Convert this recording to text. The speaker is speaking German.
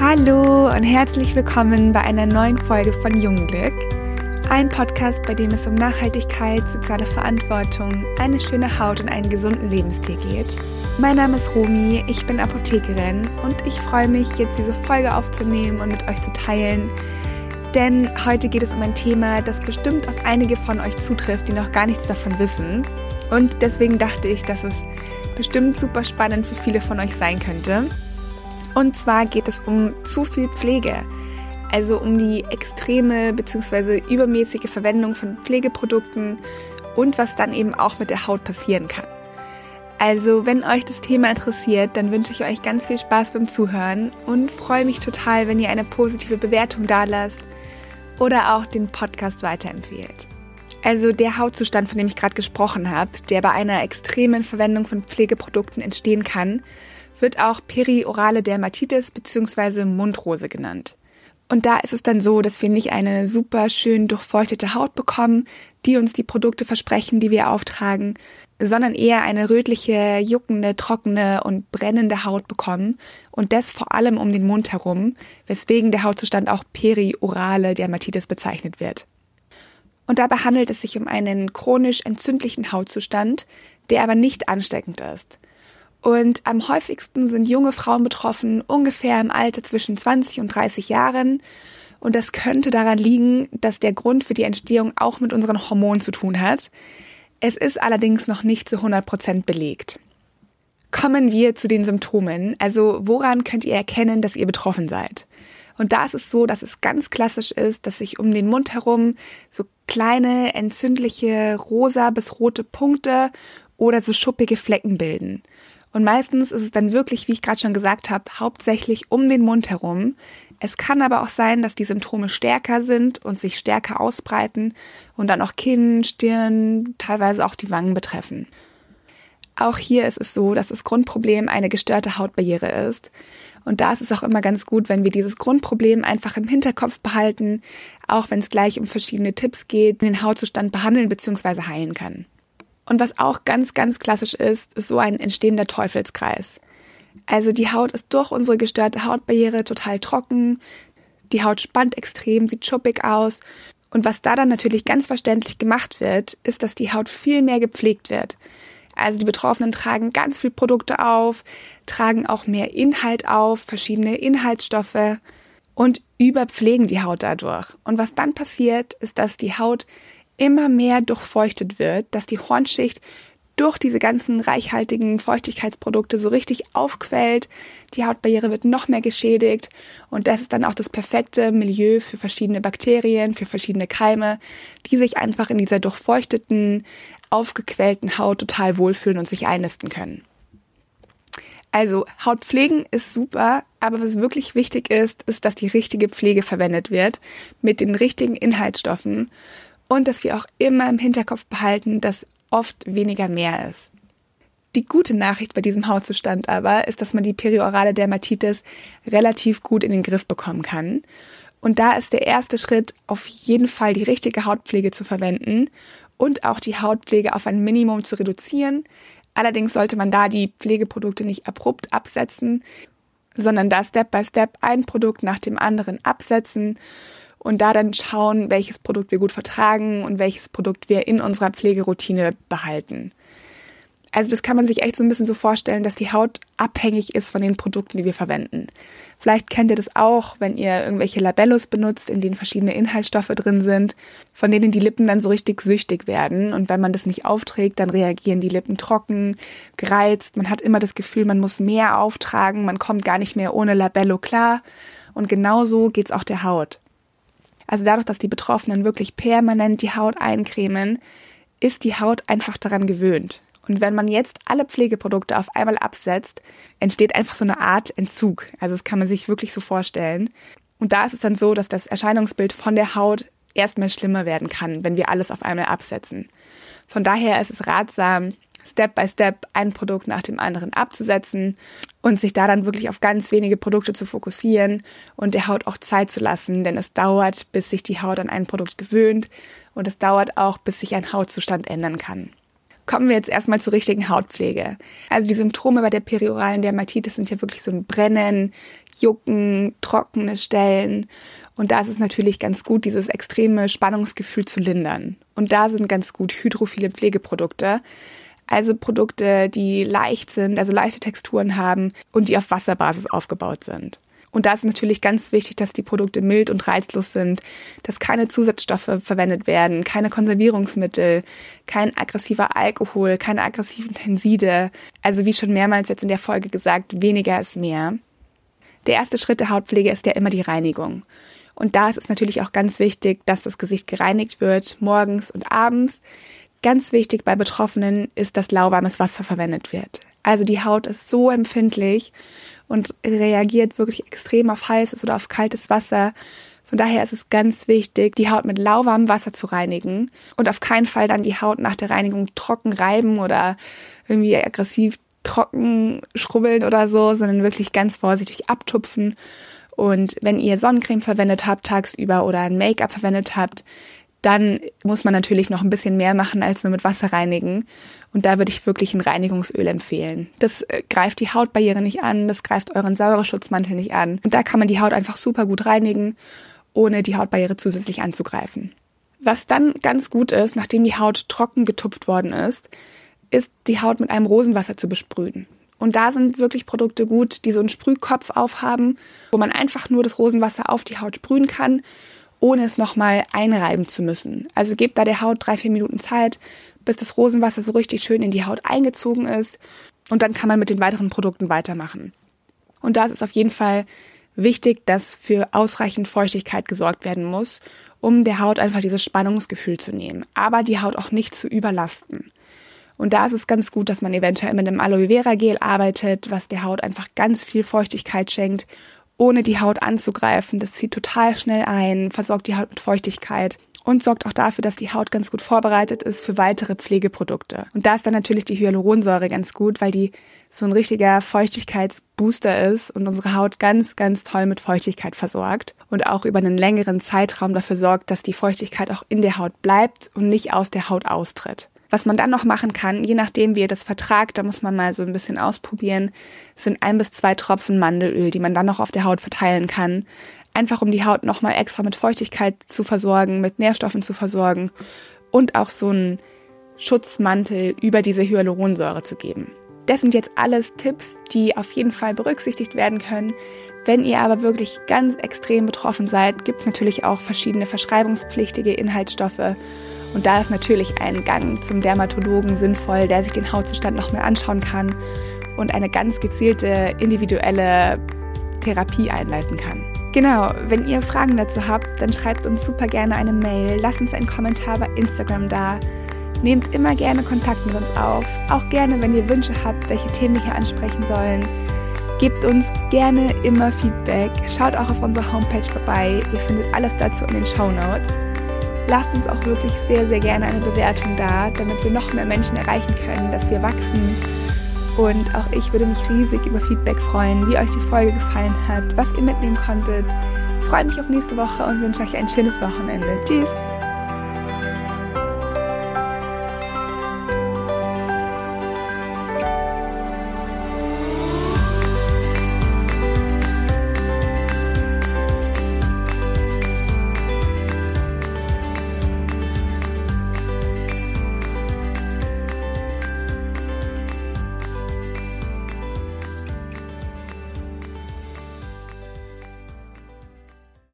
Hallo und herzlich willkommen bei einer neuen Folge von Jungglück. Ein Podcast, bei dem es um Nachhaltigkeit, soziale Verantwortung, eine schöne Haut und einen gesunden Lebensstil geht. Mein Name ist Romi, ich bin Apothekerin und ich freue mich, jetzt diese Folge aufzunehmen und mit euch zu teilen. Denn heute geht es um ein Thema, das bestimmt auf einige von euch zutrifft, die noch gar nichts davon wissen. Und deswegen dachte ich, dass es bestimmt super spannend für viele von euch sein könnte. Und zwar geht es um zu viel Pflege, also um die extreme bzw. übermäßige Verwendung von Pflegeprodukten und was dann eben auch mit der Haut passieren kann. Also, wenn euch das Thema interessiert, dann wünsche ich euch ganz viel Spaß beim Zuhören und freue mich total, wenn ihr eine positive Bewertung dalasst oder auch den Podcast weiterempfehlt. Also der Hautzustand, von dem ich gerade gesprochen habe, der bei einer extremen Verwendung von Pflegeprodukten entstehen kann, wird auch periorale Dermatitis bzw. Mundrose genannt. Und da ist es dann so, dass wir nicht eine super schön durchfeuchtete Haut bekommen, die uns die Produkte versprechen, die wir auftragen, sondern eher eine rötliche, juckende, trockene und brennende Haut bekommen und das vor allem um den Mund herum, weswegen der Hautzustand auch periorale Dermatitis bezeichnet wird. Und dabei handelt es sich um einen chronisch entzündlichen Hautzustand, der aber nicht ansteckend ist. Und am häufigsten sind junge Frauen betroffen, ungefähr im Alter zwischen 20 und 30 Jahren. Und das könnte daran liegen, dass der Grund für die Entstehung auch mit unseren Hormonen zu tun hat. Es ist allerdings noch nicht zu 100 Prozent belegt. Kommen wir zu den Symptomen. Also woran könnt ihr erkennen, dass ihr betroffen seid? Und da ist es so, dass es ganz klassisch ist, dass sich um den Mund herum so kleine, entzündliche, rosa bis rote Punkte oder so schuppige Flecken bilden. Und meistens ist es dann wirklich, wie ich gerade schon gesagt habe, hauptsächlich um den Mund herum. Es kann aber auch sein, dass die Symptome stärker sind und sich stärker ausbreiten und dann auch Kinn, Stirn, teilweise auch die Wangen betreffen. Auch hier ist es so, dass das Grundproblem eine gestörte Hautbarriere ist. Und da ist es auch immer ganz gut, wenn wir dieses Grundproblem einfach im Hinterkopf behalten, auch wenn es gleich um verschiedene Tipps geht, den Hautzustand behandeln bzw. heilen kann. Und was auch ganz, ganz klassisch ist, ist so ein entstehender Teufelskreis. Also die Haut ist durch unsere gestörte Hautbarriere total trocken, die Haut spannt extrem, sieht schuppig aus. Und was da dann natürlich ganz verständlich gemacht wird, ist, dass die Haut viel mehr gepflegt wird. Also die Betroffenen tragen ganz viel Produkte auf, tragen auch mehr Inhalt auf, verschiedene Inhaltsstoffe und überpflegen die Haut dadurch. Und was dann passiert, ist, dass die Haut immer mehr durchfeuchtet wird, dass die Hornschicht durch diese ganzen reichhaltigen Feuchtigkeitsprodukte so richtig aufquellt. Die Hautbarriere wird noch mehr geschädigt und das ist dann auch das perfekte Milieu für verschiedene Bakterien, für verschiedene Keime, die sich einfach in dieser durchfeuchteten, aufgequellten Haut total wohlfühlen und sich einnisten können. Also Hautpflegen ist super, aber was wirklich wichtig ist, ist, dass die richtige Pflege verwendet wird mit den richtigen Inhaltsstoffen und dass wir auch immer im Hinterkopf behalten, dass oft weniger mehr ist. Die gute Nachricht bei diesem Hautzustand aber ist, dass man die periorale Dermatitis relativ gut in den Griff bekommen kann. Und da ist der erste Schritt, auf jeden Fall die richtige Hautpflege zu verwenden und auch die Hautpflege auf ein Minimum zu reduzieren. Allerdings sollte man da die Pflegeprodukte nicht abrupt absetzen, sondern da Step by Step ein Produkt nach dem anderen absetzen und da dann schauen, welches Produkt wir gut vertragen und welches Produkt wir in unserer Pflegeroutine behalten. Also das kann man sich echt so ein bisschen so vorstellen, dass die Haut abhängig ist von den Produkten, die wir verwenden. Vielleicht kennt ihr das auch, wenn ihr irgendwelche Labellos benutzt, in denen verschiedene Inhaltsstoffe drin sind, von denen die Lippen dann so richtig süchtig werden. Und wenn man das nicht aufträgt, dann reagieren die Lippen trocken, gereizt. Man hat immer das Gefühl, man muss mehr auftragen, man kommt gar nicht mehr ohne Labello klar. Und genauso geht's auch der Haut. Also dadurch, dass die Betroffenen wirklich permanent die Haut eincremen, ist die Haut einfach daran gewöhnt. Und wenn man jetzt alle Pflegeprodukte auf einmal absetzt, entsteht einfach so eine Art Entzug. Also das kann man sich wirklich so vorstellen. Und da ist es dann so, dass das Erscheinungsbild von der Haut erstmal schlimmer werden kann, wenn wir alles auf einmal absetzen. Von daher ist es ratsam, Step by Step ein Produkt nach dem anderen abzusetzen und sich da dann wirklich auf ganz wenige Produkte zu fokussieren und der Haut auch Zeit zu lassen, denn es dauert, bis sich die Haut an ein Produkt gewöhnt und es dauert auch, bis sich ein Hautzustand ändern kann. Kommen wir jetzt erstmal zur richtigen Hautpflege. Also die Symptome bei der perioralen Dermatitis sind ja wirklich so ein Brennen, Jucken, trockene Stellen. Und da ist es natürlich ganz gut, dieses extreme Spannungsgefühl zu lindern. Und da sind ganz gut hydrophile Pflegeprodukte. Also Produkte, die leicht sind, also leichte Texturen haben und die auf Wasserbasis aufgebaut sind. Und da ist natürlich ganz wichtig, dass die Produkte mild und reizlos sind, dass keine Zusatzstoffe verwendet werden, keine Konservierungsmittel, kein aggressiver Alkohol, keine aggressiven Tenside. Also wie schon mehrmals jetzt in der Folge gesagt, weniger ist mehr. Der erste Schritt der Hautpflege ist ja immer die Reinigung. Und da ist es natürlich auch ganz wichtig, dass das Gesicht gereinigt wird, morgens und abends. Ganz wichtig bei Betroffenen ist, dass lauwarmes Wasser verwendet wird. Also die Haut ist so empfindlich und reagiert wirklich extrem auf heißes oder auf kaltes Wasser. Von daher ist es ganz wichtig, die Haut mit lauwarmem Wasser zu reinigen und auf keinen Fall dann die Haut nach der Reinigung trocken reiben oder irgendwie aggressiv trocken schrubbeln oder so, sondern wirklich ganz vorsichtig abtupfen. Und wenn ihr Sonnencreme verwendet habt tagsüber oder ein Make-up verwendet habt, dann muss man natürlich noch ein bisschen mehr machen als nur mit Wasser reinigen. Und da würde ich wirklich ein Reinigungsöl empfehlen. Das äh, greift die Hautbarriere nicht an, das greift euren Säureschutzmantel nicht an. Und da kann man die Haut einfach super gut reinigen, ohne die Hautbarriere zusätzlich anzugreifen. Was dann ganz gut ist, nachdem die Haut trocken getupft worden ist, ist die Haut mit einem Rosenwasser zu besprühen. Und da sind wirklich Produkte gut, die so einen Sprühkopf aufhaben, wo man einfach nur das Rosenwasser auf die Haut sprühen kann ohne es nochmal einreiben zu müssen. Also gebt da der Haut drei, vier Minuten Zeit, bis das Rosenwasser so richtig schön in die Haut eingezogen ist. Und dann kann man mit den weiteren Produkten weitermachen. Und da ist es auf jeden Fall wichtig, dass für ausreichend Feuchtigkeit gesorgt werden muss, um der Haut einfach dieses Spannungsgefühl zu nehmen, aber die Haut auch nicht zu überlasten. Und da ist es ganz gut, dass man eventuell mit einem Aloe Vera Gel arbeitet, was der Haut einfach ganz viel Feuchtigkeit schenkt ohne die Haut anzugreifen. Das zieht total schnell ein, versorgt die Haut mit Feuchtigkeit und sorgt auch dafür, dass die Haut ganz gut vorbereitet ist für weitere Pflegeprodukte. Und da ist dann natürlich die Hyaluronsäure ganz gut, weil die so ein richtiger Feuchtigkeitsbooster ist und unsere Haut ganz, ganz toll mit Feuchtigkeit versorgt und auch über einen längeren Zeitraum dafür sorgt, dass die Feuchtigkeit auch in der Haut bleibt und nicht aus der Haut austritt. Was man dann noch machen kann, je nachdem, wie ihr das vertragt, da muss man mal so ein bisschen ausprobieren, sind ein bis zwei Tropfen Mandelöl, die man dann noch auf der Haut verteilen kann. Einfach um die Haut nochmal extra mit Feuchtigkeit zu versorgen, mit Nährstoffen zu versorgen und auch so einen Schutzmantel über diese Hyaluronsäure zu geben. Das sind jetzt alles Tipps, die auf jeden Fall berücksichtigt werden können. Wenn ihr aber wirklich ganz extrem betroffen seid, gibt es natürlich auch verschiedene verschreibungspflichtige Inhaltsstoffe und da ist natürlich ein Gang zum Dermatologen sinnvoll, der sich den Hautzustand nochmal anschauen kann und eine ganz gezielte individuelle Therapie einleiten kann. Genau, wenn ihr Fragen dazu habt, dann schreibt uns super gerne eine Mail, lasst uns einen Kommentar bei Instagram da. Nehmt immer gerne Kontakt mit uns auf, auch gerne, wenn ihr Wünsche habt, welche Themen wir hier ansprechen sollen. Gebt uns gerne immer Feedback. Schaut auch auf unserer Homepage vorbei. Ihr findet alles dazu in den Show Notes lasst uns auch wirklich sehr, sehr gerne eine Bewertung da, damit wir noch mehr Menschen erreichen können, dass wir wachsen. Und auch ich würde mich riesig über Feedback freuen, wie euch die Folge gefallen hat, was ihr mitnehmen konntet. Ich freue mich auf nächste Woche und wünsche euch ein schönes Wochenende. Tschüss!